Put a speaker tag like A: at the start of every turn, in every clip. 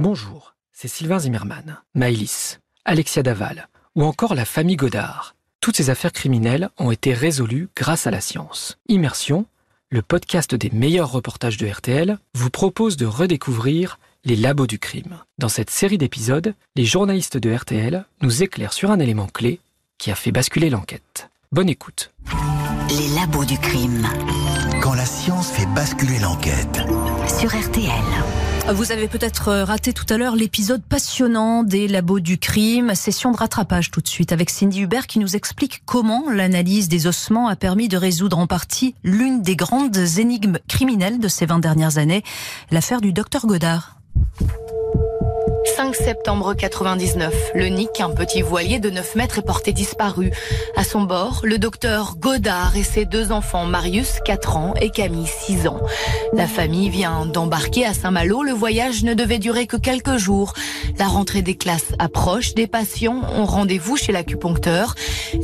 A: Bonjour, c'est Sylvain Zimmermann, Maëlys, Alexia Daval ou encore la famille Godard. Toutes ces affaires criminelles ont été résolues grâce à la science. Immersion, le podcast des meilleurs reportages de RTL, vous propose de redécouvrir les labos du crime. Dans cette série d'épisodes, les journalistes de RTL nous éclairent sur un élément clé qui a fait basculer l'enquête. Bonne écoute.
B: Les labos du crime.
C: Quand la science fait basculer l'enquête.
B: Sur RTL.
D: Vous avez peut-être euh, raté tout à l'heure l'épisode passionnant des labos du crime. Session de rattrapage tout de suite avec Cindy Hubert qui nous explique comment l'analyse des ossements a permis de résoudre en partie l'une des grandes énigmes criminelles de ces 20 dernières années, l'affaire du docteur Godard.
E: 5 septembre 99, le Nick, un petit voilier de 9 mètres, est porté disparu. À son bord, le docteur Godard et ses deux enfants, Marius, 4 ans, et Camille, 6 ans. La famille vient d'embarquer à Saint-Malo. Le voyage ne devait durer que quelques jours. La rentrée des classes approche. Des patients ont rendez-vous chez l'acupuncteur.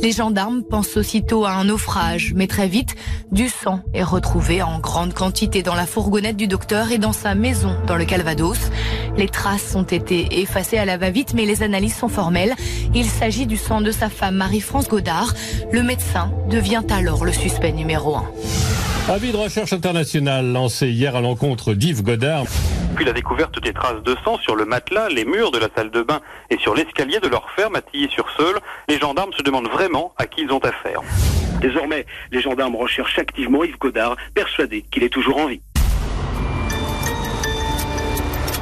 E: Les gendarmes pensent aussitôt à un naufrage. Mais très vite, du sang est retrouvé en grande quantité dans la fourgonnette du docteur et dans sa maison dans le Calvados. Les traces ont été effacé à la va-vite, mais les analyses sont formelles. Il s'agit du sang de sa femme Marie-France Godard. Le médecin devient alors le suspect numéro un.
F: Avis de recherche internationale lancé hier à l'encontre d'Yves Godard.
G: Puis la découverte des traces de sang sur le matelas, les murs de la salle de bain et sur l'escalier de leur ferme à sur seul les gendarmes se demandent vraiment à qui ils ont affaire.
H: Désormais, les gendarmes recherchent activement Yves Godard, persuadés qu'il est toujours en vie.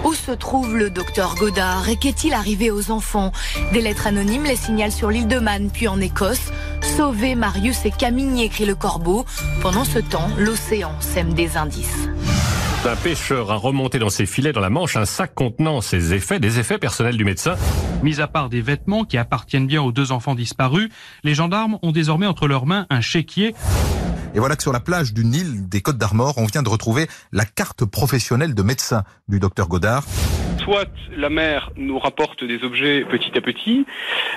E: Où se trouve le docteur Godard et qu'est-il arrivé aux enfants? Des lettres anonymes les signalent sur l'île de Man, puis en Écosse. Sauvez Marius et Camille, écrit le corbeau. Pendant ce temps, l'océan sème des indices.
F: Un pêcheur a remonté dans ses filets dans la Manche un sac contenant ses effets, des effets personnels du médecin.
I: Mis à part des vêtements qui appartiennent bien aux deux enfants disparus, les gendarmes ont désormais entre leurs mains un chéquier
J: et voilà que sur la plage d'une île des Côtes d'Armor, on vient de retrouver la carte professionnelle de médecin du docteur Godard.
K: Soit la mer nous rapporte des objets petit à petit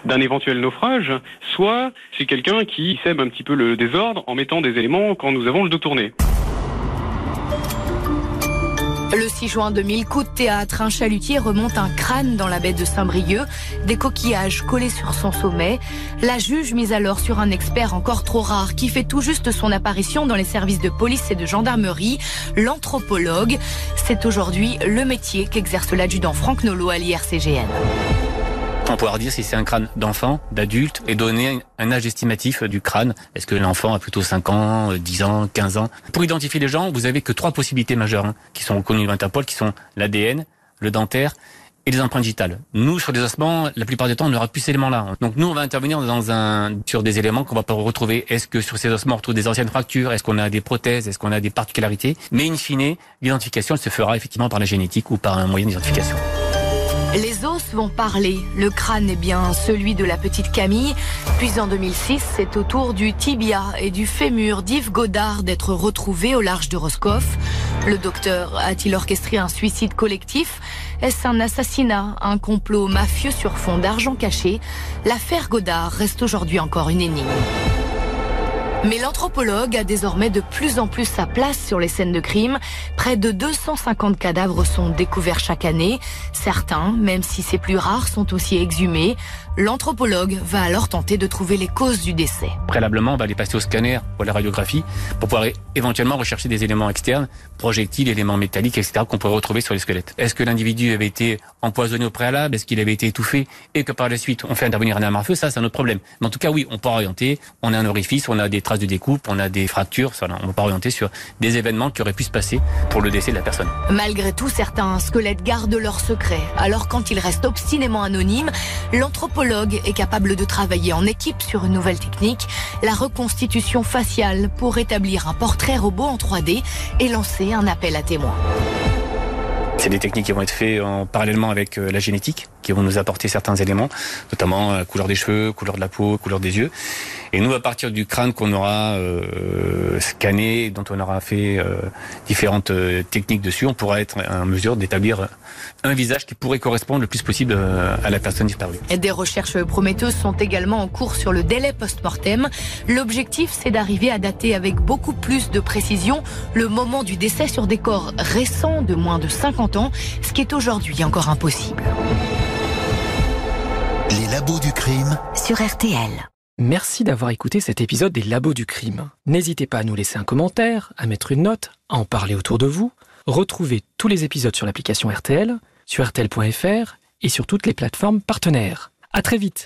K: d'un éventuel naufrage, soit c'est quelqu'un qui sème un petit peu le désordre en mettant des éléments quand nous avons le dos tourné.
E: Le 6 juin 2000, coup de théâtre, un chalutier remonte un crâne dans la baie de Saint-Brieuc, des coquillages collés sur son sommet. La juge mise alors sur un expert encore trop rare qui fait tout juste son apparition dans les services de police et de gendarmerie, l'anthropologue. C'est aujourd'hui le métier qu'exerce l'adjudant Franck Nolot à l'IRCGN.
L: On pourra dire si c'est un crâne d'enfant, d'adulte, et donner un âge estimatif du crâne. Est-ce que l'enfant a plutôt 5 ans, 10 ans, 15 ans? Pour identifier les gens, vous avez que trois possibilités majeures hein, qui sont reconnues de l'Interpol, qui sont l'ADN, le dentaire et les empreintes digitales. Nous, sur les ossements, la plupart du temps, on n'aura plus ces éléments-là. Donc nous, on va intervenir sur des éléments qu'on va pas retrouver. Est-ce que sur ces ossements, on retrouve des anciennes fractures? Est-ce qu'on a des prothèses? Est-ce qu'on a des particularités? Mais in fine, l'identification, elle se fera effectivement par la génétique ou par un moyen d'identification.
E: Les os vont parler. Le crâne est bien celui de la petite Camille. Puis en 2006, c'est au tour du tibia et du fémur d'Yves Godard d'être retrouvé au large de Roscoff. Le docteur a-t-il orchestré un suicide collectif? Est-ce un assassinat, un complot mafieux sur fond d'argent caché? L'affaire Godard reste aujourd'hui encore une énigme. Mais l'anthropologue a désormais de plus en plus sa place sur les scènes de crime. Près de 250 cadavres sont découverts chaque année. Certains, même si c'est plus rare, sont aussi exhumés. L'anthropologue va alors tenter de trouver les causes du décès.
L: Préalablement, on va les passer au scanner ou à la radiographie pour pouvoir éventuellement rechercher des éléments externes, projectiles, éléments métalliques, etc., qu'on pourrait retrouver sur les squelettes. Est-ce que l'individu avait été empoisonné au préalable? Est-ce qu'il avait été étouffé? Et que par la suite, on fait intervenir un arme à feu? Ça, c'est un autre problème. Mais en tout cas, oui, on peut orienter. On a un orifice, on a des traces de découpe, on a des fractures. Ça, on peut orienter sur des événements qui auraient pu se passer pour le décès de la personne.
E: Malgré tout, certains squelettes gardent leur secret. Alors, quand ils restent obstinément anonymes, l'anthropologue est capable de travailler en équipe sur une nouvelle technique, la reconstitution faciale pour établir un portrait robot en 3D et lancer un appel à témoins.
L: C'est des techniques qui vont être faites en parallèlement avec euh, la génétique, qui vont nous apporter certains éléments, notamment euh, couleur des cheveux, couleur de la peau, couleur des yeux. Et nous, à partir du crâne qu'on aura euh, scanné, dont on aura fait euh, différentes euh, techniques dessus, on pourra être en mesure d'établir un visage qui pourrait correspondre le plus possible euh, à la personne disparue.
E: Et Des recherches prometteuses sont également en cours sur le délai post-mortem. L'objectif, c'est d'arriver à dater avec beaucoup plus de précision le moment du décès sur des corps récents de moins de 50 ans, ce qui est aujourd'hui encore impossible.
C: Les labos du crime
B: sur RTL.
A: Merci d'avoir écouté cet épisode des Labos du crime. N'hésitez pas à nous laisser un commentaire, à mettre une note, à en parler autour de vous. Retrouvez tous les épisodes sur l'application RTL, sur RTL.fr et sur toutes les plateformes partenaires. À très vite